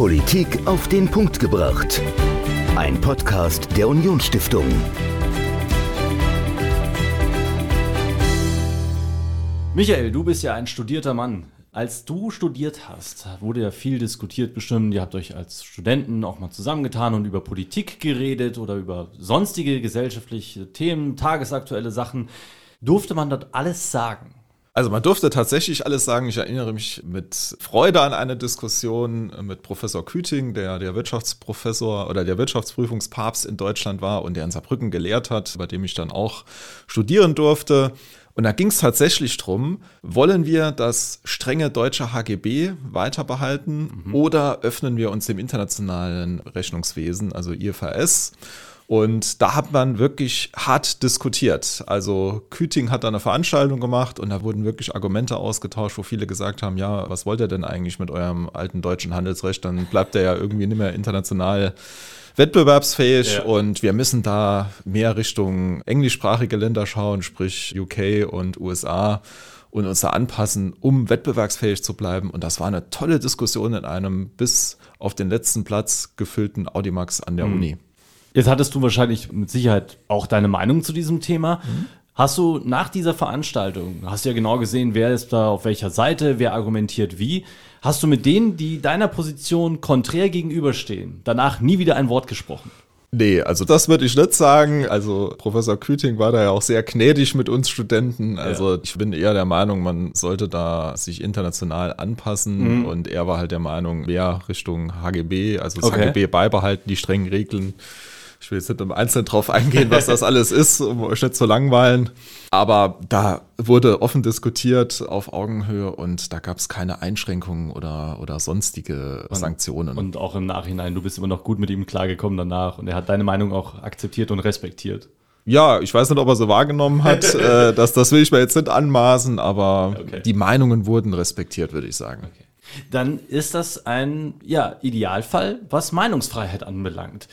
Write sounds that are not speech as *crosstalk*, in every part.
Politik auf den Punkt gebracht. Ein Podcast der Unionsstiftung. Michael, du bist ja ein studierter Mann. Als du studiert hast, wurde ja viel diskutiert bestimmt. Ihr habt euch als Studenten auch mal zusammengetan und über Politik geredet oder über sonstige gesellschaftliche Themen, tagesaktuelle Sachen. Durfte man dort alles sagen? Also man durfte tatsächlich alles sagen. Ich erinnere mich mit Freude an eine Diskussion mit Professor Küting, der der Wirtschaftsprofessor oder der Wirtschaftsprüfungspapst in Deutschland war und der in Saarbrücken gelehrt hat, bei dem ich dann auch studieren durfte. Und da ging es tatsächlich drum, wollen wir das strenge deutsche HGB weiter behalten mhm. oder öffnen wir uns dem internationalen Rechnungswesen, also IFRS? Und da hat man wirklich hart diskutiert. Also Küting hat da eine Veranstaltung gemacht und da wurden wirklich Argumente ausgetauscht, wo viele gesagt haben, ja, was wollt ihr denn eigentlich mit eurem alten deutschen Handelsrecht? Dann bleibt der ja irgendwie nicht mehr international wettbewerbsfähig ja. und wir müssen da mehr Richtung englischsprachige Länder schauen, sprich UK und USA und uns da anpassen, um wettbewerbsfähig zu bleiben. Und das war eine tolle Diskussion in einem bis auf den letzten Platz gefüllten Audimax an der mhm. Uni. Jetzt hattest du wahrscheinlich mit Sicherheit auch deine Meinung zu diesem Thema. Mhm. Hast du nach dieser Veranstaltung, hast du ja genau gesehen, wer ist da auf welcher Seite, wer argumentiert wie, hast du mit denen, die deiner Position konträr gegenüberstehen, danach nie wieder ein Wort gesprochen? Nee, also das würde ich nicht sagen. Also Professor Küting war da ja auch sehr gnädig mit uns Studenten. Also ja. ich bin eher der Meinung, man sollte da sich international anpassen. Mhm. Und er war halt der Meinung, mehr Richtung HGB, also das okay. HGB beibehalten, die strengen Regeln ich will jetzt nicht im Einzelnen drauf eingehen, was das alles ist, um euch nicht zu langweilen. Aber da wurde offen diskutiert auf Augenhöhe und da gab es keine Einschränkungen oder, oder sonstige und, Sanktionen. Und auch im Nachhinein, du bist immer noch gut mit ihm klargekommen danach und er hat deine Meinung auch akzeptiert und respektiert. Ja, ich weiß nicht, ob er so wahrgenommen hat. *laughs* äh, das, das will ich mir jetzt nicht anmaßen, aber okay. die Meinungen wurden respektiert, würde ich sagen. Okay dann ist das ein ja, Idealfall, was Meinungsfreiheit anbelangt.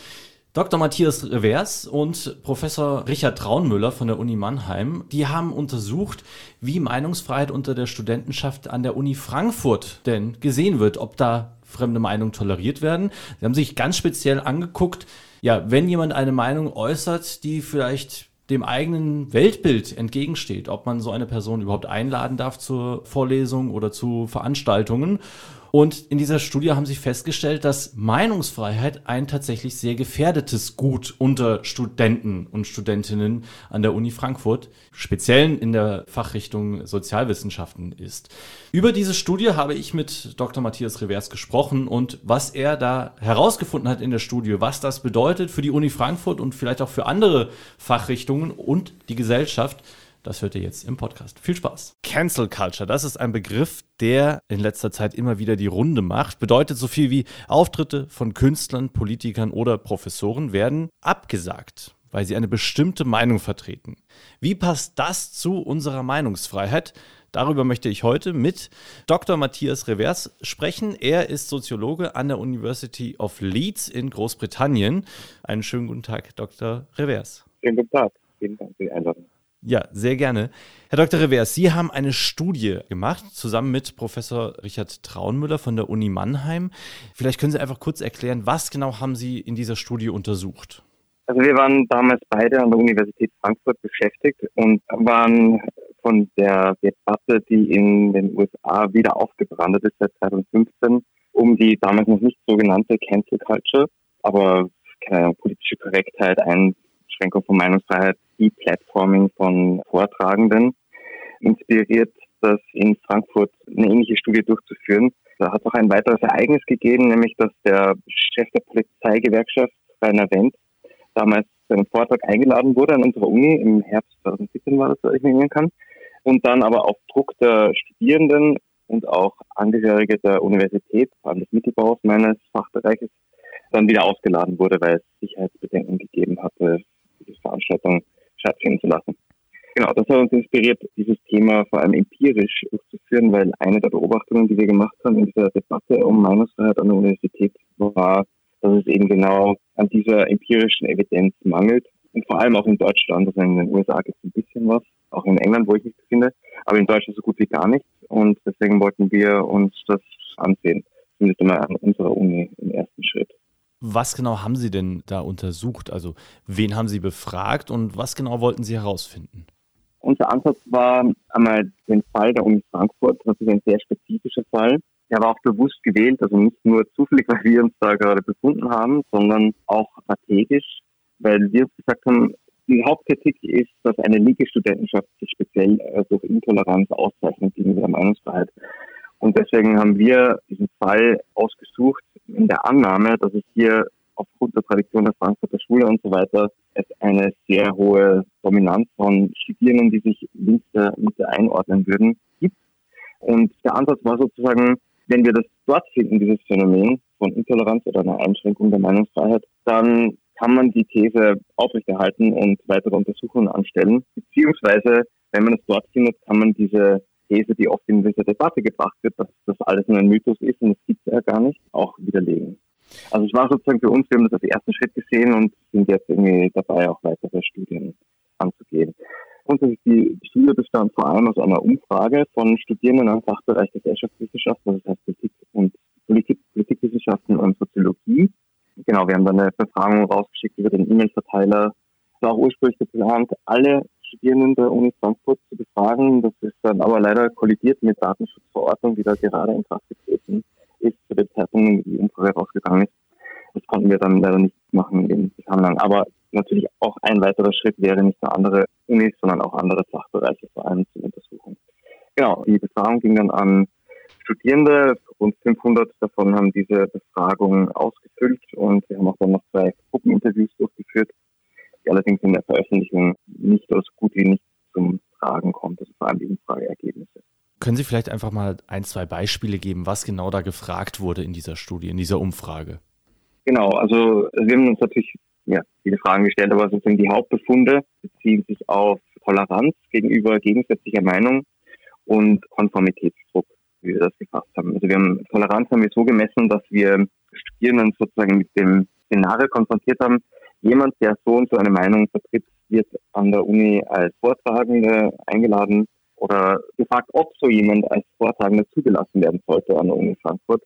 Dr. Matthias Revers und Professor Richard Traunmüller von der Uni Mannheim, die haben untersucht, wie Meinungsfreiheit unter der Studentenschaft an der Uni Frankfurt denn gesehen wird, ob da fremde Meinungen toleriert werden. Sie haben sich ganz speziell angeguckt, ja, wenn jemand eine Meinung äußert, die vielleicht dem eigenen Weltbild entgegensteht, ob man so eine Person überhaupt einladen darf zur Vorlesung oder zu Veranstaltungen und in dieser Studie haben sie festgestellt, dass Meinungsfreiheit ein tatsächlich sehr gefährdetes Gut unter Studenten und Studentinnen an der Uni Frankfurt, speziell in der Fachrichtung Sozialwissenschaften ist. Über diese Studie habe ich mit Dr. Matthias Revers gesprochen und was er da herausgefunden hat in der Studie, was das bedeutet für die Uni Frankfurt und vielleicht auch für andere Fachrichtungen und die Gesellschaft, das hört ihr jetzt im Podcast. Viel Spaß. Cancel Culture, das ist ein Begriff, der in letzter Zeit immer wieder die Runde macht. Bedeutet so viel wie Auftritte von Künstlern, Politikern oder Professoren werden abgesagt, weil sie eine bestimmte Meinung vertreten. Wie passt das zu unserer Meinungsfreiheit? Darüber möchte ich heute mit Dr. Matthias Revers sprechen. Er ist Soziologe an der University of Leeds in Großbritannien. Einen schönen guten Tag, Dr. Revers. Schönen guten Tag. Vielen Dank für die Einladung. Ja, sehr gerne. Herr Dr. Revers, Sie haben eine Studie gemacht, zusammen mit Professor Richard Traunmüller von der Uni Mannheim. Vielleicht können Sie einfach kurz erklären, was genau haben Sie in dieser Studie untersucht? Also wir waren damals beide an der Universität Frankfurt beschäftigt und waren von der Debatte, die in den USA wieder aufgebrannt ist seit 2015, um die damals noch nicht sogenannte Cancel Culture, aber keine Ahnung, politische Korrektheit, Einschränkung von Meinungsfreiheit E-Platforming von Vortragenden inspiriert, das in Frankfurt eine ähnliche Studie durchzuführen. Da hat es auch ein weiteres Ereignis gegeben, nämlich dass der Chef der Polizeigewerkschaft, Rainer Wendt, damals zu einem Vortrag eingeladen wurde an unserer Uni, im Herbst 2017 war das, so ich mich erinnern kann, und dann aber auf Druck der Studierenden und auch Angehörige der Universität, vor allem des Mittelbaus meines Fachbereiches, dann wieder ausgeladen wurde, weil es Sicherheitsbedenken gegeben hatte, Veranstaltung stattfinden zu lassen. Genau, das hat uns inspiriert, dieses Thema vor allem empirisch durchzuführen, weil eine der Beobachtungen, die wir gemacht haben in dieser Debatte um Meinungsfreiheit an der Universität, war, dass es eben genau an dieser empirischen Evidenz mangelt. Und vor allem auch in Deutschland, also in den USA gibt es ein bisschen was, auch in England, wo ich mich befinde, aber in Deutschland so gut wie gar nichts. Und deswegen wollten wir uns das ansehen. zumindest einmal an unserer Uni im ersten Schritt. Was genau haben Sie denn da untersucht? Also wen haben Sie befragt und was genau wollten Sie herausfinden? Unser Ansatz war einmal den Fall der Uni Frankfurt, das ist ein sehr spezifischer Fall. Der war auch bewusst gewählt, also nicht nur zufällig, weil wir uns da gerade befunden haben, sondern auch strategisch, weil wir uns gesagt haben, die Hauptkritik ist, dass eine linke Studentenschaft sich speziell äh, durch Intoleranz auszeichnet gegenüber der Meinungsfreiheit. Und deswegen haben wir diesen Fall ausgesucht in der Annahme, dass es hier aufgrund der Tradition der Frankfurter Schule und so weiter es eine sehr hohe Dominanz von Studierenden, die sich links der Mitte einordnen würden, gibt. Und der Ansatz war sozusagen, wenn wir das dort finden, dieses Phänomen von Intoleranz oder einer Einschränkung der Meinungsfreiheit, dann kann man die These aufrechterhalten und weitere Untersuchungen anstellen. Beziehungsweise, wenn man es dort findet, kann man diese These, die oft in dieser Debatte gebracht wird, dass das alles nur ein Mythos ist und es gibt ja gar nicht, auch widerlegen. Also es war sozusagen für uns, wir haben das als ersten Schritt gesehen und sind jetzt irgendwie dabei, auch weitere Studien anzugehen. Grundsätzlich die Studie bestand vor allem aus einer Umfrage von Studierenden am Fachbereich Gesellschaftswissenschaften, das heißt Politik und Politik, Politikwissenschaften und Soziologie. Genau, wir haben dann eine Befragung rausgeschickt über den E-Mail-Verteiler. War auch ursprünglich geplant, alle Studierenden der Uni Frankfurt zu befragen. Das ist dann aber leider kollidiert mit Datenschutzverordnung, die da gerade in Kraft getreten ist, zu dem Zeitpunkt, die Umfrage rausgegangen ist. Das konnten wir dann leider nicht machen im Zusammenhang. Aber natürlich auch ein weiterer Schritt wäre nicht nur andere Unis, sondern auch andere Fachbereiche vor allem zur Untersuchung. Genau, die Befragung ging dann an Studierende. Rund 500 davon haben diese Befragung ausgefüllt und wir haben auch dann noch zwei Gruppeninterviews durchgeführt die allerdings in der Veröffentlichung nicht oder so gut wie nicht zum Tragen kommt, also vor allem die Umfrageergebnisse. Können Sie vielleicht einfach mal ein, zwei Beispiele geben, was genau da gefragt wurde in dieser Studie, in dieser Umfrage? Genau, also wir haben uns natürlich ja, viele Fragen gestellt, aber sozusagen die Hauptbefunde beziehen sich auf Toleranz gegenüber gegensätzlicher Meinung und Konformitätsdruck, wie wir das gefasst haben. Also wir haben Toleranz haben wir so gemessen, dass wir Studierenden sozusagen mit dem Szenario konfrontiert haben, jemand, der so und so eine Meinung vertritt, wird an der Uni als Vortragende eingeladen oder gefragt, ob so jemand als Vortragender zugelassen werden sollte an der Uni Frankfurt.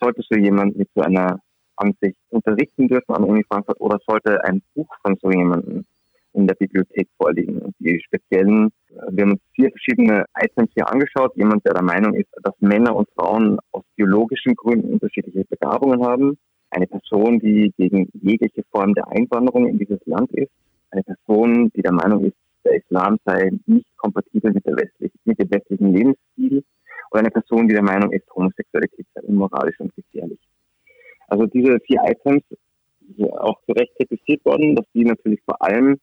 Sollte so jemand mit so einer Ansicht unterrichten dürfen an der Uni Frankfurt oder sollte ein Buch von so jemandem in der Bibliothek vorliegen. Und die speziellen, wir haben uns vier verschiedene Items hier angeschaut. Jemand, der der Meinung ist, dass Männer und Frauen aus biologischen Gründen unterschiedliche Begabungen haben eine Person, die gegen jegliche Form der Einwanderung in dieses Land ist, eine Person, die der Meinung ist, der Islam sei nicht kompatibel mit, der westlich, mit dem westlichen Lebensstil, oder eine Person, die der Meinung ist, Homosexualität sei unmoralisch und gefährlich. Also diese vier Items sind auch zu Recht kritisiert worden, dass die natürlich vor allem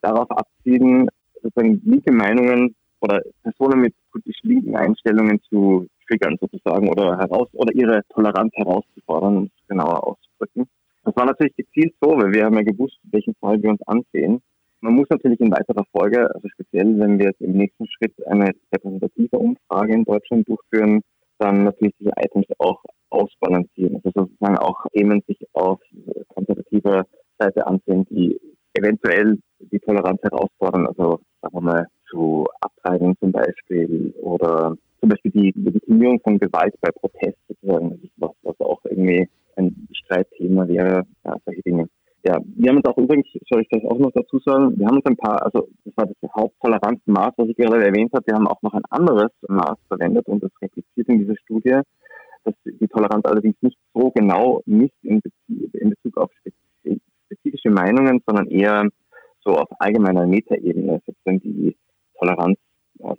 darauf abzielen, sozusagen linke Meinungen oder Personen mit politisch linken Einstellungen zu triggern sozusagen oder heraus oder ihre Toleranz herauszufordern und genauer auszudrücken. Das war natürlich gezielt so, weil wir haben ja gewusst, welchen Fall wir uns ansehen. Man muss natürlich in weiterer Folge, also speziell wenn wir jetzt im nächsten Schritt eine repräsentative Umfrage in Deutschland durchführen, dann natürlich diese Items auch ausbalancieren. Also sozusagen auch Themen sich auf konservativer Seite ansehen, die eventuell die Toleranz herausfordern. Also sagen wir mal zu Abtreibung zum Beispiel oder zum Beispiel die Legitimierung von Gewalt bei Protest sozusagen, was, was auch irgendwie ein Streitthema wäre, ja, solche Dinge. Ja, wir haben uns auch übrigens, soll ich vielleicht auch noch dazu sagen, wir haben uns ein paar, also das war das Haupttoleranzmaß, was ich gerade erwähnt habe, wir haben auch noch ein anderes Maß verwendet und das repliziert in dieser Studie, dass die Toleranz allerdings nicht so genau misst in Bezug, in Bezug auf spezifische Meinungen, sondern eher so auf allgemeiner Metaebene, sozusagen die Toleranz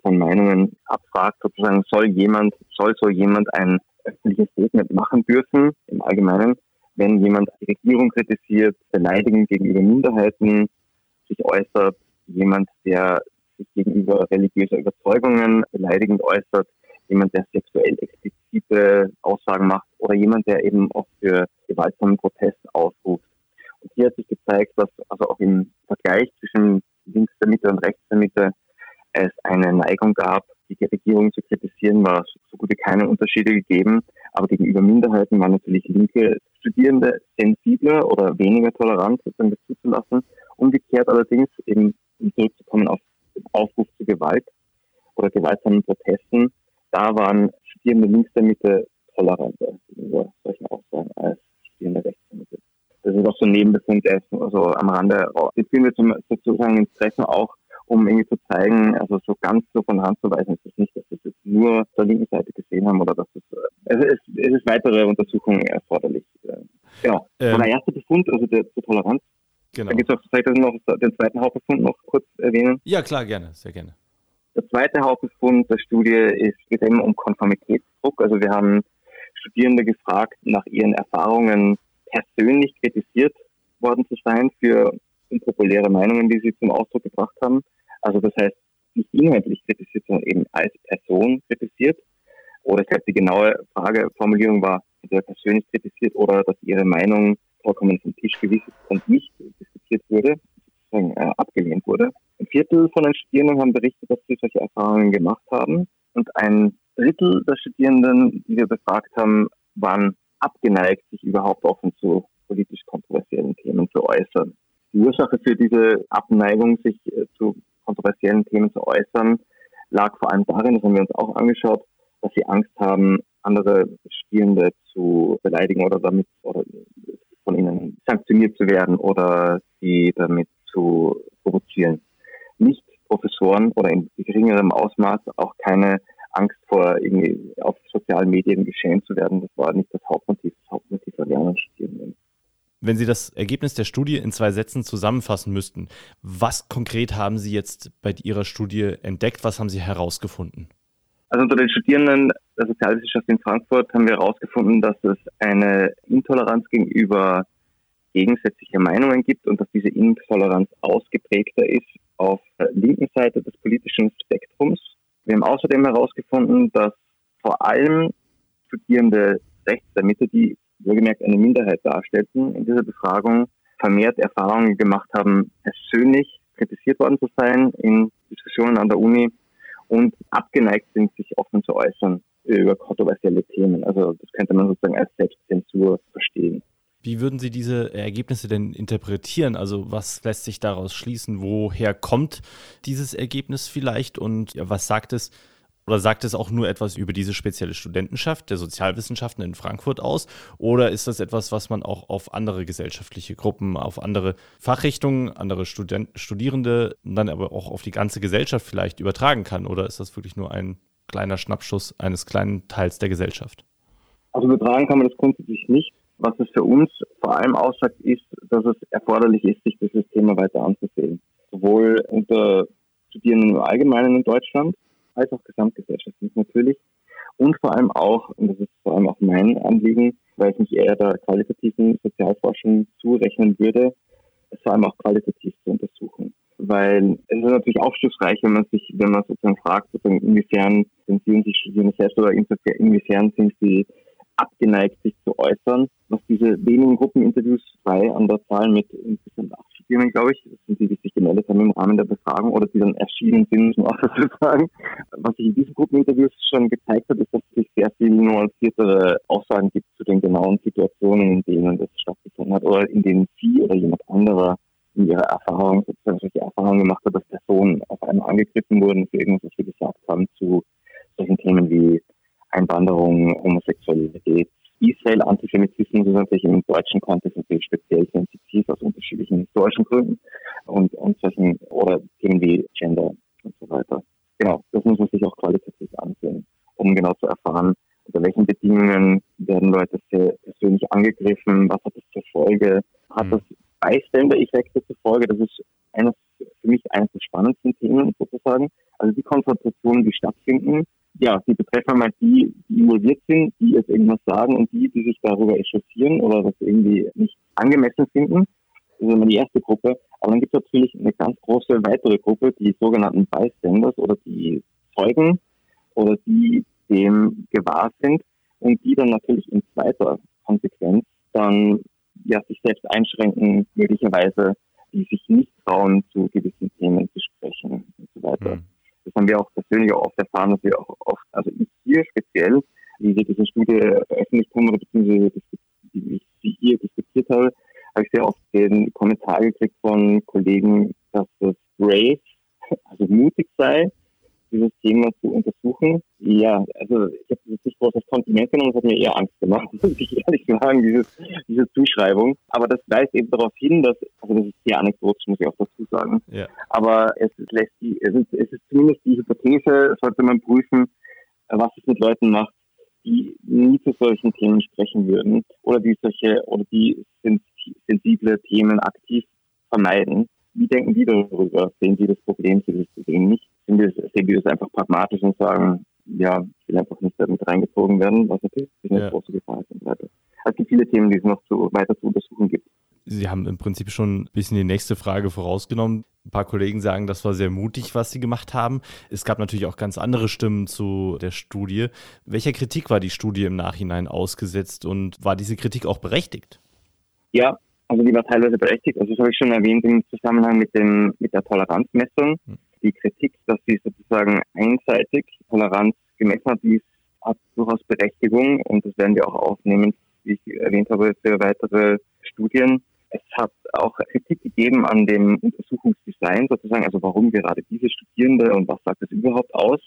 von Meinungen abfragt, sozusagen soll jemand, soll so jemand ein öffentliches Statement machen dürfen im Allgemeinen, wenn jemand die Regierung kritisiert, beleidigend gegenüber Minderheiten sich äußert, jemand, der sich gegenüber religiöser Überzeugungen beleidigend äußert, jemand, der sexuell explizite Aussagen macht oder jemand, der eben auch für gewaltsamen Protest aufruft. Und hier hat sich gezeigt, dass also auch im Vergleich zwischen links der Mitte und rechts der Mitte es eine Neigung gab, die Regierung zu kritisieren, war so gut wie keine Unterschiede gegeben. Aber gegenüber Minderheiten waren natürlich linke Studierende sensibler oder weniger tolerant, sozusagen das zuzulassen. Umgekehrt allerdings, eben um zurückzukommen auf Aufruf zu Gewalt oder gewaltsamen Protesten, da waren Studierende links der Mitte toleranter gegenüber solchen Aussagen als studierende Rechtsanwälte. Das ist auch so ein der ist also am Rande. Jetzt sind wir zum, sozusagen ins Treffen auch, um irgendwie zu zeigen, also so ganz so von Hand zu weisen ist es nicht, dass wir es jetzt nur der linken Seite gesehen haben oder dass es, also es, es ist weitere Untersuchungen erforderlich. Genau. Ähm, der erste Befund, also der zur Toleranz. Genau. Da gibt es auch vielleicht noch den zweiten Hauptbefund noch kurz erwähnen. Ja, klar, gerne, sehr gerne. Der zweite Hauptbefund der Studie ist, geht eben um Konformitätsdruck. Also wir haben Studierende gefragt nach ihren Erfahrungen persönlich kritisiert worden zu sein für unpopuläre Meinungen, die sie zum Ausdruck gebracht haben. Also das heißt, nicht inhaltlich kritisiert, sondern eben als Person kritisiert. Oder ich glaube, die genaue Frageformulierung war, entweder persönlich kritisiert oder dass ihre Meinung vollkommen vom Tisch gewiesen und nicht diskutiert wurde, sozusagen äh, abgelehnt wurde. Ein Viertel von den Studierenden haben berichtet, dass sie solche Erfahrungen gemacht haben. Und ein Drittel der Studierenden, die wir befragt haben, waren abgeneigt, sich überhaupt offen zu politisch kontroversiellen Themen zu äußern. Die Ursache für diese Abneigung, sich äh, zu kontroversiellen Themen zu äußern, lag vor allem darin, das haben wir uns auch angeschaut, dass sie Angst haben, andere Spielende zu beleidigen oder damit oder von ihnen sanktioniert zu werden oder sie damit zu provozieren. Nicht Professoren oder in geringerem Ausmaß auch keine Angst vor irgendwie auf sozialen Medien geschehen zu werden. Das war nicht das Hauptmotiv. Wenn Sie das Ergebnis der Studie in zwei Sätzen zusammenfassen müssten, was konkret haben Sie jetzt bei Ihrer Studie entdeckt? Was haben Sie herausgefunden? Also unter den Studierenden der Sozialwissenschaft in Frankfurt haben wir herausgefunden, dass es eine Intoleranz gegenüber gegensätzliche Meinungen gibt und dass diese Intoleranz ausgeprägter ist auf der linken Seite des politischen Spektrums. Wir haben außerdem herausgefunden, dass vor allem Studierende rechts der Mitte, die wohlgemerkt eine Minderheit darstellten, in dieser Befragung vermehrt Erfahrungen gemacht haben, persönlich kritisiert worden zu sein in Diskussionen an der Uni und abgeneigt sind, sich offen zu äußern über kontroversielle Themen. Also das könnte man sozusagen als Selbstzensur verstehen. Wie würden Sie diese Ergebnisse denn interpretieren? Also was lässt sich daraus schließen? Woher kommt dieses Ergebnis vielleicht? Und was sagt es oder sagt es auch nur etwas über diese spezielle Studentenschaft der Sozialwissenschaften in Frankfurt aus? Oder ist das etwas, was man auch auf andere gesellschaftliche Gruppen, auf andere Fachrichtungen, andere Student Studierende, dann aber auch auf die ganze Gesellschaft vielleicht übertragen kann? Oder ist das wirklich nur ein kleiner Schnappschuss eines kleinen Teils der Gesellschaft? Also übertragen kann man das grundsätzlich nicht. Was es für uns vor allem aussagt, ist, dass es erforderlich ist, sich dieses Thema weiter anzusehen. Sowohl unter Studierenden im Allgemeinen in Deutschland, als auch gesamtgesellschaftlich natürlich. Und vor allem auch, und das ist vor allem auch mein Anliegen, weil ich mich eher der qualitativen Sozialforschung zurechnen würde, es vor allem auch qualitativ zu untersuchen. Weil es ist natürlich aufschlussreich, wenn man sich, wenn man sozusagen fragt, sozusagen inwiefern sind Sie die Studierenden selbst oder inwiefern sind sie abgeneigt, sich zu äußern. Was diese wenigen Gruppeninterviews, zwei an der Zahl mit insgesamt acht Studierenden, glaube ich, das sind die, die sich gemeldet haben im Rahmen der Befragung oder die dann erschienen sind, muss man auch dazu sagen. Was sich in diesen Gruppeninterviews schon gezeigt hat, ist, dass es sehr viel nuanciertere Aussagen gibt zu den genauen Situationen, in denen das stattgefunden hat oder in denen Sie oder jemand anderer in ihrer Erfahrung sozusagen solche Erfahrungen gemacht hat, dass Personen auf einmal angegriffen wurden für irgendwas, was wir gesagt haben zu solchen Themen wie Einwanderung, Homosexualität. Israel, Antisemitismus ist natürlich im deutschen Kontext natürlich speziell sensitiv aus unterschiedlichen historischen Gründen und, und solchen, oder Themen wie Gender und so weiter. Genau, das muss man sich auch qualitativ ansehen, um genau zu erfahren, unter welchen Bedingungen werden Leute sehr persönlich angegriffen, was hat das zur Folge, hat mhm. das Bystander-Effekte zur Folge, das ist eines, für mich eines der spannendsten Themen sozusagen. Also die Konfrontationen, die stattfinden, ja, die betreffen mal die, die involviert sind, die jetzt irgendwas sagen und die, die sich darüber echauffieren oder das irgendwie nicht angemessen finden. Das ist immer die erste Gruppe. Aber dann gibt es natürlich eine ganz große weitere Gruppe, die sogenannten Bystanders oder die Zeugen oder die dem gewahr sind und die dann natürlich in zweiter Konsequenz dann ja sich selbst einschränken, möglicherweise die sich nicht trauen, zu gewissen Themen zu sprechen und so weiter. Mhm. Das haben wir auch persönlich auch oft erfahren, dass wir auch oft, also ich hier speziell, wie wir diese Studie veröffentlicht haben oder beziehungsweise wie ich sie hier diskutiert habe, habe ich sehr oft den Kommentar gekriegt von Kollegen, dass das brave, also mutig sei, dieses Thema zu untersuchen. Ja, also ich habe das nicht groß als Kompliment genommen, das hat mir eher Angst gemacht, *laughs* muss ich ehrlich sagen, dieses, diese Zuschreibung. Aber das weist eben darauf hin, dass, also das ist sehr anekdotisch, muss ich auch dazu sagen. Ja. Aber es lässt die, es ist, es ist zumindest die Hypothese, sollte man prüfen, was es mit Leuten macht, die nie zu solchen Themen sprechen würden oder die solche oder die sensible Themen aktiv vermeiden. Wie denken die darüber? Sehen sie das Problem, sehen sie das Problem nicht? Sehen die das einfach pragmatisch und sagen, ja, ich will einfach nicht damit reingezogen werden, was natürlich eine ja. große Gefahr ist und weiter. Also es gibt viele Themen, die es noch zu, weiter zu untersuchen gibt. Sie haben im Prinzip schon ein bisschen die nächste Frage vorausgenommen. Ein paar Kollegen sagen, das war sehr mutig, was Sie gemacht haben. Es gab natürlich auch ganz andere Stimmen zu der Studie. Welcher Kritik war die Studie im Nachhinein ausgesetzt und war diese Kritik auch berechtigt? Ja, also die war teilweise berechtigt. Also das habe ich schon erwähnt im Zusammenhang mit, dem, mit der Toleranzmessung. Hm. Die Kritik, dass sie sozusagen einseitig Toleranz gemessen hat, die hat durchaus Berechtigung und das werden wir auch aufnehmen, wie ich erwähnt habe, für weitere Studien. Es hat auch Kritik gegeben an dem Untersuchungsdesign sozusagen, also warum gerade diese Studierende und was sagt es überhaupt aus.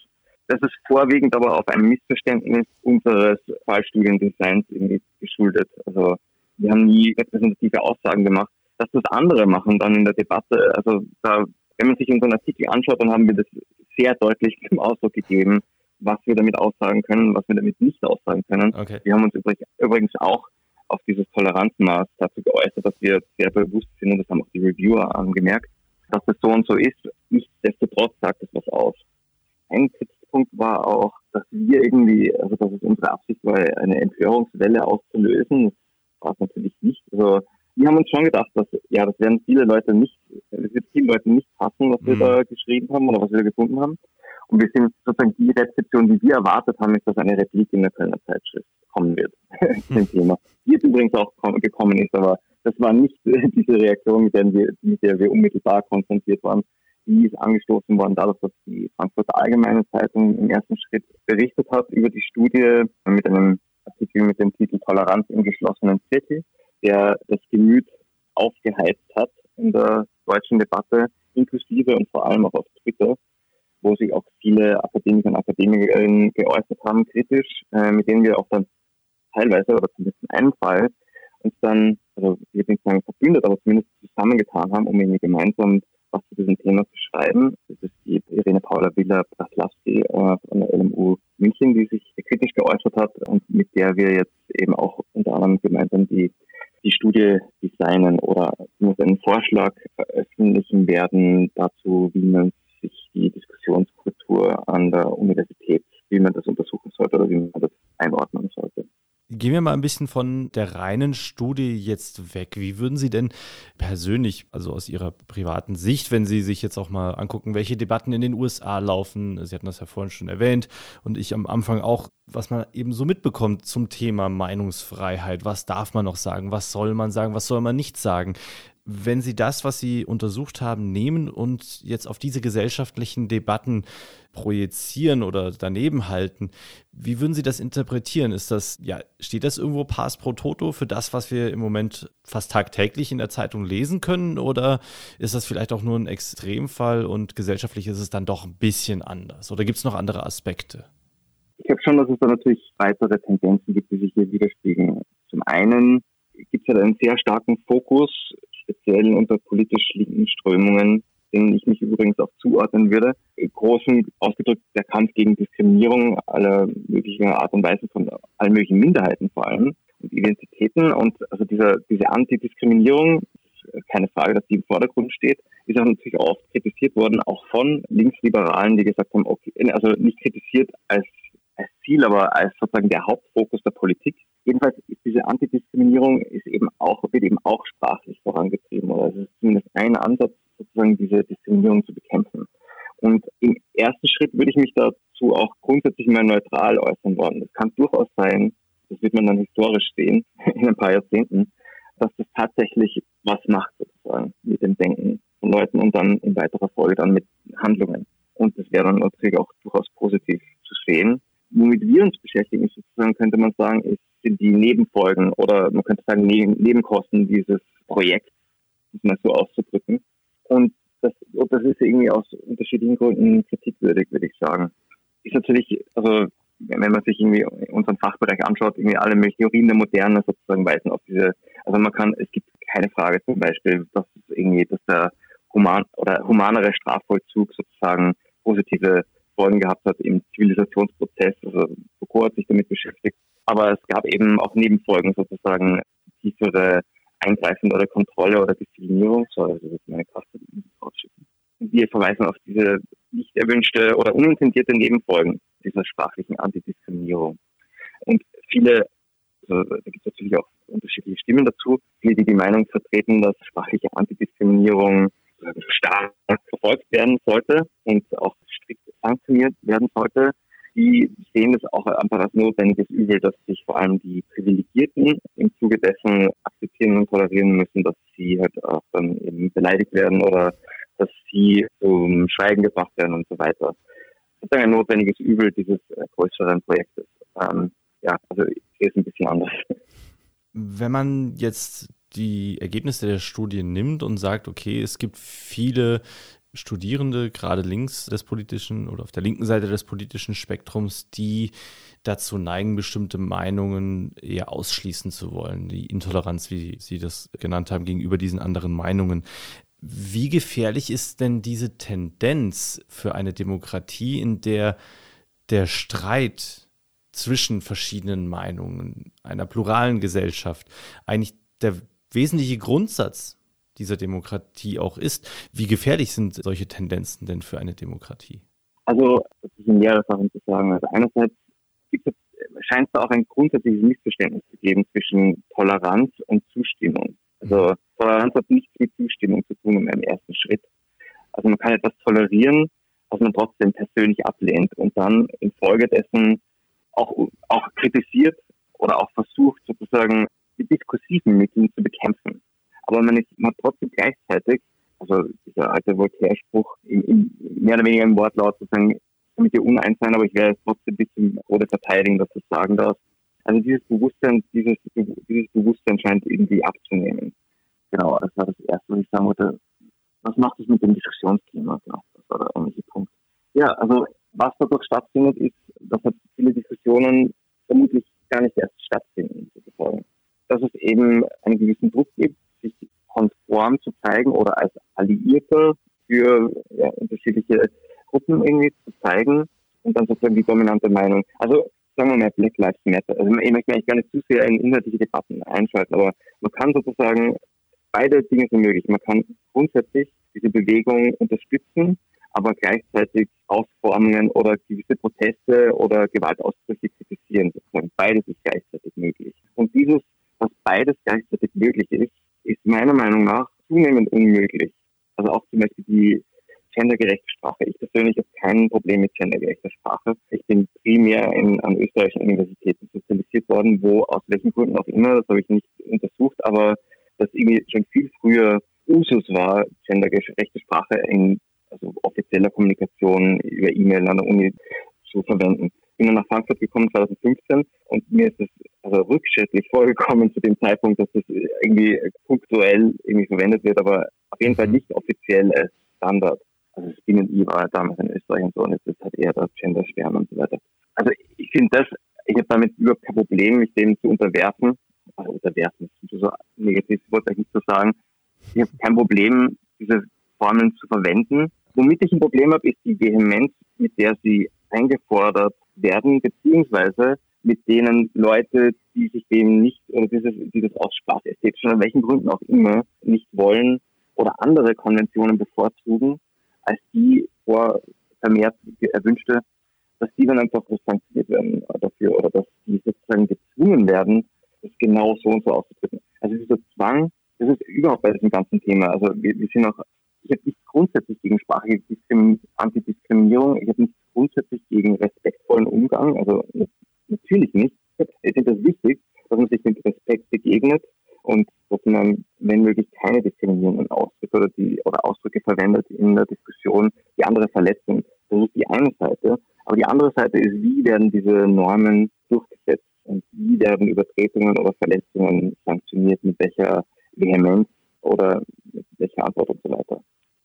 Das ist vorwiegend aber auf einem Missverständnis unseres Fallstudiendesigns irgendwie geschuldet. Also wir haben nie repräsentative Aussagen gemacht. Dass das andere machen dann in der Debatte, also da, wenn man sich unseren Artikel anschaut, dann haben wir das sehr deutlich *laughs* zum Ausdruck gegeben, was wir damit aussagen können, was wir damit nicht aussagen können. Okay. Wir haben uns übrigens auch auf dieses Toleranzmaß dazu geäußert, dass wir sehr bewusst sind, und das haben auch die Reviewer angemerkt, dass das so und so ist. Nichtsdestotrotz sagt es was aus. Ein Kritikpunkt war auch, dass wir irgendwie, also dass es unsere Absicht war, eine Empörungswelle auszulösen. Das war es natürlich nicht. Also wir haben uns schon gedacht, dass ja, das werden viele Leute nicht, vielen Leuten nicht passen, was wir mhm. da geschrieben haben oder was wir da gefunden haben. Und wir sind sozusagen die Rezeption, die wir erwartet haben, ist, dass eine Replik in der Kölner Zeitschrift kommen wird, *laughs* dem Thema. Die jetzt übrigens auch gekommen ist, aber das war nicht diese Reaktion, mit der wir, mit der wir unmittelbar konfrontiert waren. Die ist angestoßen worden dadurch, dass die Frankfurter Allgemeine Zeitung im ersten Schritt berichtet hat über die Studie mit einem Artikel mit dem Titel Toleranz im geschlossenen Viertel, der das Gemüt aufgeheizt hat in der deutschen Debatte, inklusive und vor allem auch auf Twitter wo sich auch viele Akademiker und Akademikerinnen geäußert haben, kritisch, äh, mit denen wir auch dann teilweise oder zumindest in einem Fall uns dann, also ich will nicht sagen verbündet, aber zumindest zusammengetan haben, um irgendwie gemeinsam was zu diesem Thema zu schreiben. Das ist die Irene Paula Willer-Braslawski äh, von der LMU München, die sich kritisch geäußert hat und mit der wir jetzt eben auch unter anderem gemeinsam die die Studie designen oder zumindest einen Vorschlag veröffentlichen werden dazu, wie man sich die Diskussionskultur an der Universität, wie man das untersuchen sollte oder wie man das einordnen sollte. Gehen wir mal ein bisschen von der reinen Studie jetzt weg. Wie würden Sie denn persönlich, also aus Ihrer privaten Sicht, wenn Sie sich jetzt auch mal angucken, welche Debatten in den USA laufen, Sie hatten das ja vorhin schon erwähnt. Und ich am Anfang auch, was man eben so mitbekommt zum Thema Meinungsfreiheit, was darf man noch sagen, was soll man sagen, was soll man nicht sagen? Wenn Sie das, was Sie untersucht haben, nehmen und jetzt auf diese gesellschaftlichen Debatten projizieren oder daneben halten, wie würden Sie das interpretieren? Ist das, ja, steht das irgendwo Pass pro Toto für das, was wir im Moment fast tagtäglich in der Zeitung lesen können? Oder ist das vielleicht auch nur ein Extremfall und gesellschaftlich ist es dann doch ein bisschen anders? Oder gibt es noch andere Aspekte? Ich glaube schon, dass es da natürlich weitere Tendenzen gibt, die sich hier widerspiegeln. Zum einen gibt es ja einen sehr starken Fokus speziell unter politisch linken Strömungen, denen ich mich übrigens auch zuordnen würde, großen ausgedrückt der Kampf gegen Diskriminierung aller möglichen Art und Weise von allen möglichen Minderheiten vor allem und Identitäten und also dieser, diese Antidiskriminierung, keine Frage, dass die im Vordergrund steht, ist auch natürlich oft kritisiert worden, auch von Linksliberalen, die gesagt haben, okay, also nicht kritisiert als als Ziel, aber als sozusagen der Hauptfokus der Politik. Jedenfalls ist diese Antidiskriminierung ist eben auch, wird eben auch sprachlich vorangetrieben. Oder es ist zumindest ein Ansatz, sozusagen diese Diskriminierung zu bekämpfen. Und im ersten Schritt würde ich mich dazu auch grundsätzlich mal neutral äußern wollen. Das kann durchaus sein, das wird man dann historisch sehen, *laughs* in ein paar Jahrzehnten, dass das tatsächlich was macht sozusagen mit dem Denken von Leuten und dann in weiterer Folge dann mit Handlungen. Und das wäre dann natürlich auch durchaus positiv zu sehen womit wir uns beschäftigen, sozusagen, könnte man sagen, ist, sind die Nebenfolgen oder man könnte sagen Nebenkosten dieses Projekts, um es mal so auszudrücken. Und das Und das ist irgendwie aus unterschiedlichen Gründen kritikwürdig, würde ich sagen. Ist natürlich, also wenn man sich irgendwie unseren Fachbereich anschaut, irgendwie alle Theorien der Moderne sozusagen weisen auf diese, also man kann, es gibt keine Frage zum Beispiel, dass irgendwie, dass der human oder humanere Strafvollzug sozusagen positive Folgen gehabt hat im Zivilisationsprozess. Also Foucault hat sich damit beschäftigt. Aber es gab eben auch Nebenfolgen sozusagen tiefere Eingreifen oder Kontrolle oder Disziplinierung. So, also meine Kaste rausschicken. Wir verweisen auf diese nicht erwünschte oder unintendierte Nebenfolgen dieser sprachlichen Antidiskriminierung. Und viele, also da gibt es natürlich auch unterschiedliche Stimmen dazu, viele, die die Meinung vertreten, dass sprachliche Antidiskriminierung stark verfolgt werden sollte und auch strikt sanktioniert werden sollte. Die sehen es auch einfach als notwendiges Übel, dass sich vor allem die Privilegierten im Zuge dessen akzeptieren und tolerieren müssen, dass sie halt auch dann eben beleidigt werden oder dass sie zum Schweigen gebracht werden und so weiter. Das ist ein notwendiges Übel dieses äh, größeren Projektes. Ähm, ja, also ist ein bisschen anders. Wenn man jetzt die Ergebnisse der Studie nimmt und sagt, okay, es gibt viele Studierende, gerade links des politischen oder auf der linken Seite des politischen Spektrums, die dazu neigen, bestimmte Meinungen eher ausschließen zu wollen, die Intoleranz, wie Sie das genannt haben, gegenüber diesen anderen Meinungen. Wie gefährlich ist denn diese Tendenz für eine Demokratie, in der der Streit zwischen verschiedenen Meinungen einer pluralen Gesellschaft eigentlich der wesentliche Grundsatz dieser Demokratie auch ist. Wie gefährlich sind solche Tendenzen denn für eine Demokratie? Also, das ist in mehrere Sachen zu sagen. Also einerseits gibt es, scheint es auch ein grundsätzliches Missverständnis zu geben zwischen Toleranz und Zustimmung. Also Toleranz hat nichts mit Zustimmung zu tun in einem ersten Schritt. Also man kann etwas tolerieren, was man trotzdem persönlich ablehnt und dann infolgedessen auch, auch kritisiert oder auch versucht sozusagen die diskursiven Mittel zu bekämpfen. Aber man ist man trotzdem gleichzeitig, also dieser alte Voltaire-Spruch, mehr oder weniger im Wortlaut sozusagen, damit ihr uneins sein, aber ich werde es trotzdem bis zum Tode verteidigen, dass du sagen darfst. Also dieses Bewusstsein, dieses, dieses Bewusstsein scheint irgendwie abzunehmen. Genau, das war das Erste, was ich sagen wollte. Was macht es mit dem Diskussionsklima? Genau, das war der eigentliche Punkt. Ja, also was dadurch stattfindet, ist, dass halt viele Diskussionen vermutlich gar nicht erst stattfinden, sozusagen. Dass es eben einen gewissen Druck gibt, konform zu zeigen oder als Alliierter für ja, unterschiedliche Gruppen irgendwie zu zeigen und dann sozusagen die dominante Meinung. Also sagen wir mal Black Lives Matter. Also ich möchte eigentlich gar nicht zu sehr in inhaltliche Debatten einschalten, aber man kann sozusagen beide Dinge sind möglich. Man kann grundsätzlich diese Bewegung unterstützen, aber gleichzeitig Ausformungen oder gewisse Proteste oder Gewaltausbrüche kritisieren. Beides ist gleichzeitig möglich. Und dieses, was beides gleichzeitig möglich ist meiner Meinung nach zunehmend unmöglich. Also auch zum Beispiel die gendergerechte Sprache. Ich persönlich habe kein Problem mit gendergerechter Sprache. Ich bin primär in, an österreichischen Universitäten sozialisiert worden, wo aus welchen Gründen auch immer, das habe ich nicht untersucht, aber das irgendwie schon viel früher Usus war, gendergerechte Sprache in also offizieller Kommunikation über E-Mail an der Uni zu verwenden. Ich bin dann nach Frankfurt gekommen 2015 und mir ist es also rückschrittlich vorgekommen zu dem Zeitpunkt, dass das irgendwie punktuell irgendwie verwendet wird, aber auf jeden Fall mhm. nicht offiziell als Standard. Also das Binnen-I war damals in Österreich und so und jetzt ist halt eher das Gender-Stern und so weiter. Also ich finde das, ich habe damit überhaupt kein Problem, mich dem zu unterwerfen. Also unterwerfen ist so negativ, wollte ich nicht so sagen. Ich habe kein Problem, diese Formeln zu verwenden. Womit ich ein Problem habe, ist die Vehemenz, mit der sie eingefordert werden, beziehungsweise mit denen Leute, die sich dem nicht oder dieses, die das aus spaßästhetischen oder welchen Gründen auch immer nicht wollen oder andere Konventionen bevorzugen, als die vor vermehrt erwünschte, dass die dann einfach sanktioniert werden dafür oder dass die sozusagen gezwungen werden, das genau so und so auszudrücken. Also dieser Zwang, das ist überhaupt bei diesem ganzen Thema. Also wir, wir sind auch, ich habe nichts grundsätzlich gegen sprachliche Antidiskriminierung, ich habe nichts grundsätzlich gegen respektvollen Umgang, also natürlich nicht. Ich finde das wichtig, dass man sich mit Respekt begegnet und dass man, wenn möglich, keine diskriminierenden Ausdrücke oder, die, oder Ausdrücke verwendet in der Diskussion, die andere verletzen. Das ist die eine Seite. Aber die andere Seite ist, wie werden diese Normen durchgesetzt und wie werden Übertretungen oder Verletzungen sanktioniert, mit welcher Vehemenz oder mit welcher Antwort und so weiter.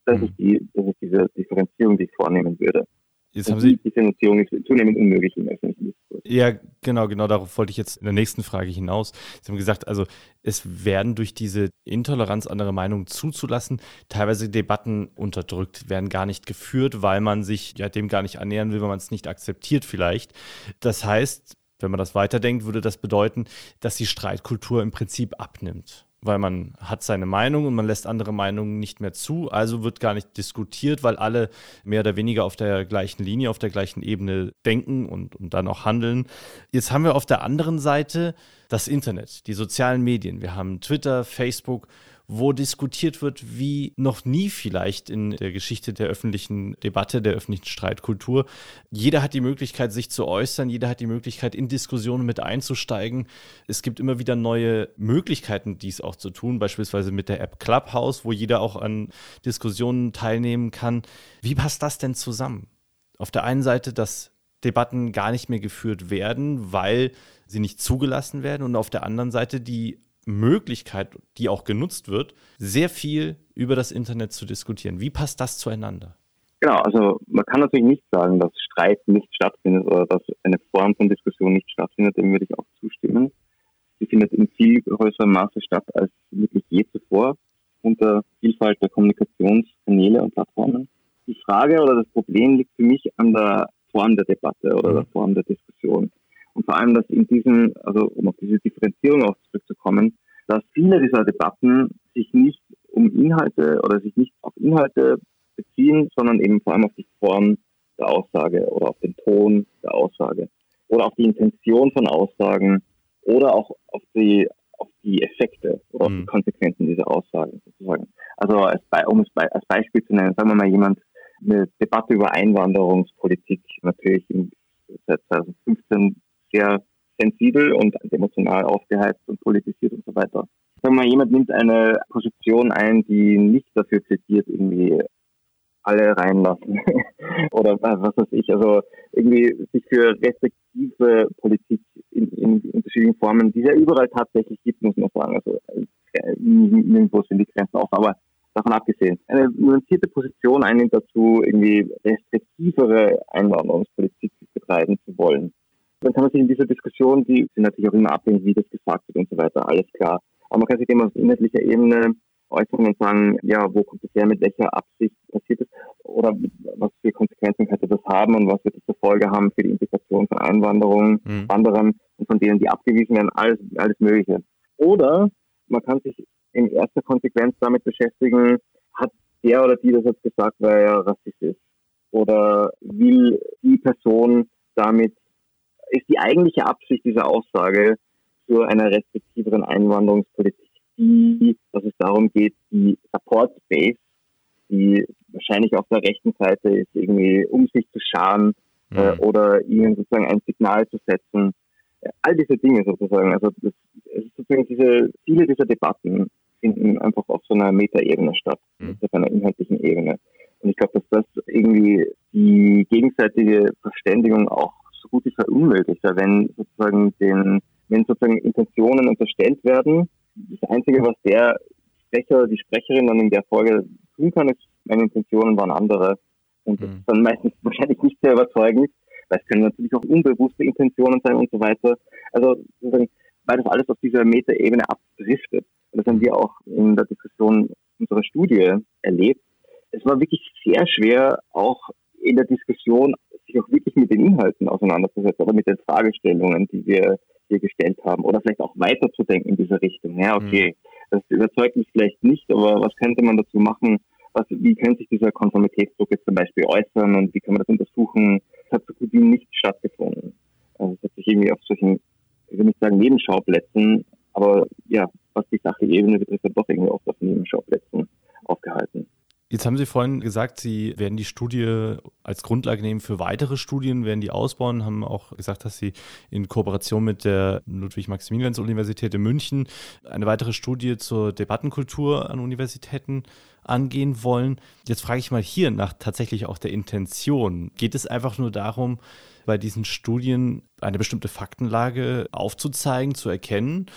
Das, mhm. ist die, das ist diese Differenzierung, die ich vornehmen würde. Jetzt haben Sie, die Finanzierung ist zunehmend unmöglich im öffentlichen Diskurs. Ja, genau, genau darauf wollte ich jetzt in der nächsten Frage hinaus. Sie haben gesagt, also es werden durch diese Intoleranz andere Meinungen zuzulassen, teilweise Debatten unterdrückt, werden gar nicht geführt, weil man sich ja dem gar nicht annähern will, weil man es nicht akzeptiert vielleicht. Das heißt, wenn man das weiterdenkt, würde das bedeuten, dass die Streitkultur im Prinzip abnimmt weil man hat seine Meinung und man lässt andere Meinungen nicht mehr zu. Also wird gar nicht diskutiert, weil alle mehr oder weniger auf der gleichen Linie, auf der gleichen Ebene denken und, und dann auch handeln. Jetzt haben wir auf der anderen Seite das Internet, die sozialen Medien. Wir haben Twitter, Facebook wo diskutiert wird wie noch nie vielleicht in der Geschichte der öffentlichen Debatte, der öffentlichen Streitkultur. Jeder hat die Möglichkeit, sich zu äußern, jeder hat die Möglichkeit, in Diskussionen mit einzusteigen. Es gibt immer wieder neue Möglichkeiten, dies auch zu tun, beispielsweise mit der App Clubhouse, wo jeder auch an Diskussionen teilnehmen kann. Wie passt das denn zusammen? Auf der einen Seite, dass Debatten gar nicht mehr geführt werden, weil sie nicht zugelassen werden und auf der anderen Seite die Möglichkeit, die auch genutzt wird, sehr viel über das Internet zu diskutieren. Wie passt das zueinander? Genau, also man kann natürlich nicht sagen, dass Streit nicht stattfindet oder dass eine Form von Diskussion nicht stattfindet, dem würde ich auch zustimmen. Sie findet in viel größerem Maße statt als wirklich je zuvor unter Vielfalt der Kommunikationskanäle und Plattformen. Die Frage oder das Problem liegt für mich an der Form der Debatte oder der mhm. Form der Diskussion. Und vor allem, dass in diesen, also um auf diese Differenzierung auch zurückzukommen, dass viele dieser Debatten sich nicht um Inhalte oder sich nicht auf Inhalte beziehen, sondern eben vor allem auf die Form der Aussage oder auf den Ton der Aussage oder auf die Intention von Aussagen oder auch auf die auf die Effekte oder auf die mhm. Konsequenzen dieser Aussagen sozusagen. Also als, um es als Beispiel zu nennen, sagen wir mal jemand eine Debatte über Einwanderungspolitik natürlich seit 2015 sehr sensibel und emotional aufgeheizt und politisiert und so weiter. Sagen wir mal, jemand nimmt eine Position ein, die nicht dafür plädiert, irgendwie alle reinlassen *laughs* oder was weiß ich, also irgendwie sich für restriktive Politik in, in unterschiedlichen Formen, die es ja überall tatsächlich gibt, muss man sagen. Also äh, nirgendwo sind die Grenzen auf, aber davon abgesehen, eine nuancierte Position einnimmt dazu, irgendwie restriktivere Einwanderungspolitik betreiben zu wollen dann kann man sich in dieser Diskussion, die sind natürlich auch immer abhängig, wie das gesagt wird und so weiter, alles klar. Aber man kann sich immer auf inhaltlicher Ebene äußern und sagen, ja, wo kommt das her, mit welcher Absicht passiert es oder was für Konsequenzen könnte das haben und was wird das zur Folge haben für die Integration von Einwanderung, mhm. Wanderern und von denen, die abgewiesen werden, alles, alles Mögliche. Oder man kann sich in erster Konsequenz damit beschäftigen, hat der oder die das jetzt gesagt, weil er Rassist ist? Oder will die Person damit ist die eigentliche Absicht dieser Aussage zu einer restriktiveren Einwanderungspolitik die, dass es darum geht, die Support Base, die wahrscheinlich auf der rechten Seite ist, irgendwie um sich zu scharen mhm. äh, oder ihnen sozusagen ein Signal zu setzen. All diese Dinge sozusagen. Also das, es ist sozusagen diese, viele dieser Debatten finden einfach auf so einer Metaebene statt, mhm. auf einer inhaltlichen Ebene. Und ich glaube, dass das irgendwie die gegenseitige Verständigung auch so gut wie verunmöglicht, wenn sozusagen den, wenn sozusagen Intentionen unterstellt werden. Das Einzige, was der Sprecher, die Sprecherin dann in der Folge tun kann, ist, meine Intentionen waren andere. Und das mhm. ist dann meistens *laughs* wahrscheinlich nicht sehr überzeugend, weil es können natürlich auch unbewusste Intentionen sein und so weiter. Also sozusagen, weil das alles auf dieser Metaebene abdriftet. Und das haben wir auch in der Diskussion unserer Studie erlebt. Es war wirklich sehr schwer, auch in der Diskussion sich auch wirklich mit den Inhalten auseinanderzusetzen oder mit den Fragestellungen, die wir hier gestellt haben oder vielleicht auch weiterzudenken in diese Richtung. Ja, okay, mhm. das überzeugt mich vielleicht nicht, aber was könnte man dazu machen? Was, wie könnte sich dieser Konformitätsdruck jetzt zum Beispiel äußern und wie kann man das untersuchen? Es hat so gut wie nicht stattgefunden. Also es hat sich irgendwie auf solchen, ich will nicht sagen Nebenschauplätzen, aber ja, was die sachliche Ebene betrifft, hat doch irgendwie oft auf Nebenschauplätzen aufgehalten. Jetzt haben Sie vorhin gesagt, Sie werden die Studie als Grundlage nehmen für weitere Studien, werden die ausbauen, haben auch gesagt, dass Sie in Kooperation mit der Ludwig-Maximilians-Universität in München eine weitere Studie zur Debattenkultur an Universitäten angehen wollen. Jetzt frage ich mal hier nach tatsächlich auch der Intention. Geht es einfach nur darum, bei diesen Studien eine bestimmte Faktenlage aufzuzeigen, zu erkennen?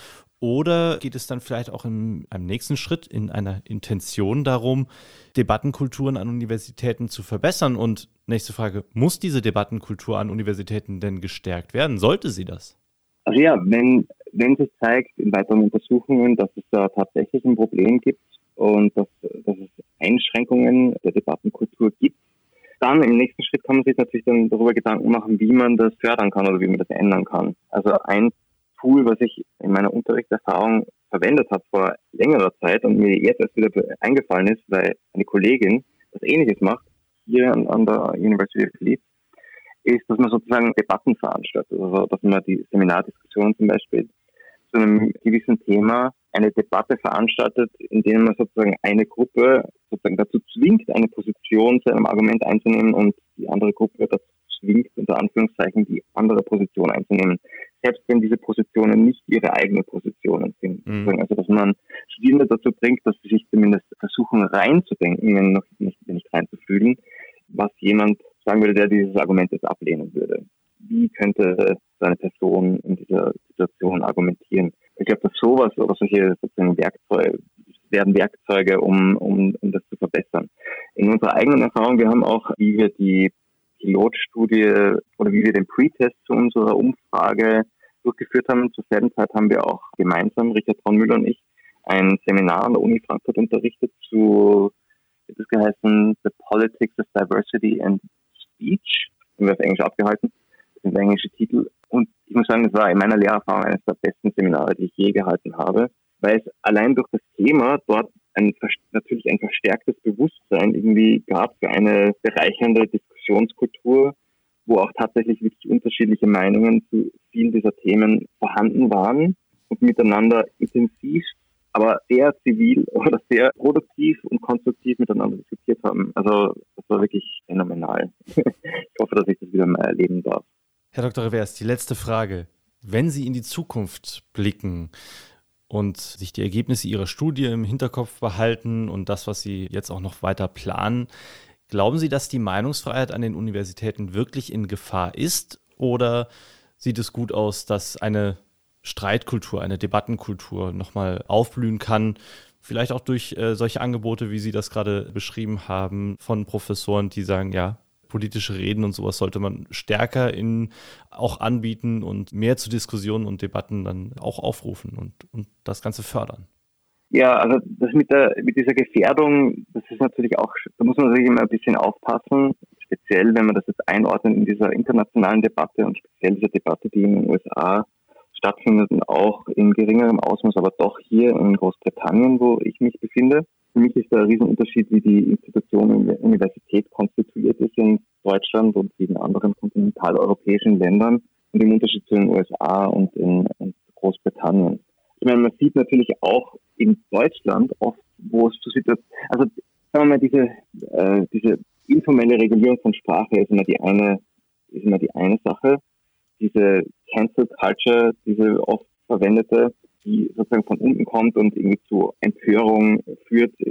Oder geht es dann vielleicht auch in einem nächsten Schritt in einer Intention darum, Debattenkulturen an Universitäten zu verbessern? Und nächste Frage, muss diese Debattenkultur an Universitäten denn gestärkt werden? Sollte sie das? Also ja, wenn, wenn sich zeigt in weiteren Untersuchungen, dass es da tatsächlich ein Problem gibt und dass, dass es Einschränkungen der Debattenkultur gibt, dann im nächsten Schritt kann man sich natürlich dann darüber Gedanken machen, wie man das fördern kann oder wie man das ändern kann. Also ein Tool, was ich in meiner Unterrichtserfahrung verwendet habe vor längerer Zeit und mir jetzt erst wieder eingefallen ist, weil eine Kollegin das Ähnliches macht, hier an, an der University of Leeds, ist, dass man sozusagen Debatten veranstaltet. Also, dass man die Seminardiskussion zum Beispiel zu einem gewissen Thema eine Debatte veranstaltet, in der man sozusagen eine Gruppe sozusagen dazu zwingt, eine Position zu einem Argument einzunehmen und die andere Gruppe dazu zwingt, unter Anführungszeichen, die andere Position einzunehmen. Selbst wenn diese Positionen nicht ihre eigenen Positionen sind. Mhm. Also, dass man Studierende dazu bringt, dass sie sich zumindest versuchen reinzudenken, wenn noch nicht, nicht reinzufühlen, was jemand sagen würde, der dieses Argument jetzt ablehnen würde. Wie könnte so eine Person in dieser Situation argumentieren? Ich glaube, dass sowas oder solche sozusagen Werkzeuge werden Werkzeuge, um, um, um das zu verbessern. In unserer eigenen Erfahrung, wir haben auch, wie wir die Pilotstudie oder wie wir den Pre-Test zu unserer Umfrage durchgeführt haben, zur selben Zeit haben wir auch gemeinsam, Richard Braunmüller und ich, ein Seminar an der Uni Frankfurt unterrichtet zu, wie das geheißen, The Politics of Diversity and Speech, haben wir auf Englisch abgehalten, das sind englische Titel. Und ich muss sagen, es war in meiner Lehrerfahrung eines der besten Seminare, die ich je gehalten habe, weil es allein durch das Thema dort ein, natürlich ein verstärktes Bewusstsein irgendwie gab für eine bereichernde Diskussionskultur, wo auch tatsächlich wirklich unterschiedliche Meinungen zu vielen dieser Themen vorhanden waren und miteinander intensiv aber sehr zivil *laughs* oder sehr produktiv und konstruktiv miteinander diskutiert haben. Also das war wirklich phänomenal. *laughs* ich hoffe, dass ich das wieder mal erleben darf. Herr Dr. Revers, die letzte Frage. Wenn Sie in die Zukunft blicken und sich die Ergebnisse Ihrer Studie im Hinterkopf behalten und das, was Sie jetzt auch noch weiter planen, glauben Sie, dass die Meinungsfreiheit an den Universitäten wirklich in Gefahr ist oder sieht es gut aus, dass eine Streitkultur, eine Debattenkultur nochmal aufblühen kann. Vielleicht auch durch äh, solche Angebote, wie Sie das gerade beschrieben haben, von Professoren, die sagen, ja, politische Reden und sowas sollte man stärker in auch anbieten und mehr zu Diskussionen und Debatten dann auch aufrufen und, und das Ganze fördern. Ja, also das mit der mit dieser Gefährdung, das ist natürlich auch, da muss man natürlich immer ein bisschen aufpassen, speziell wenn man das jetzt einordnet in dieser internationalen Debatte und speziell dieser Debatte, die in den USA stattfindet und auch in geringerem Ausmaß, aber doch hier in Großbritannien, wo ich mich befinde. Für mich ist der ein Riesenunterschied, wie die Institution in der Universität konstituiert ist in Deutschland und in anderen kontinentaleuropäischen Ländern und im Unterschied zu den USA und in, in Großbritannien. Ich meine, man sieht natürlich auch in Deutschland oft, wo es zu Situationen, also sagen wir mal, diese, äh, diese informelle Regulierung von Sprache ist immer die eine, ist immer die eine Sache. Diese Cancel Culture, diese oft verwendete, die sozusagen von unten kommt und irgendwie zu Empörung führt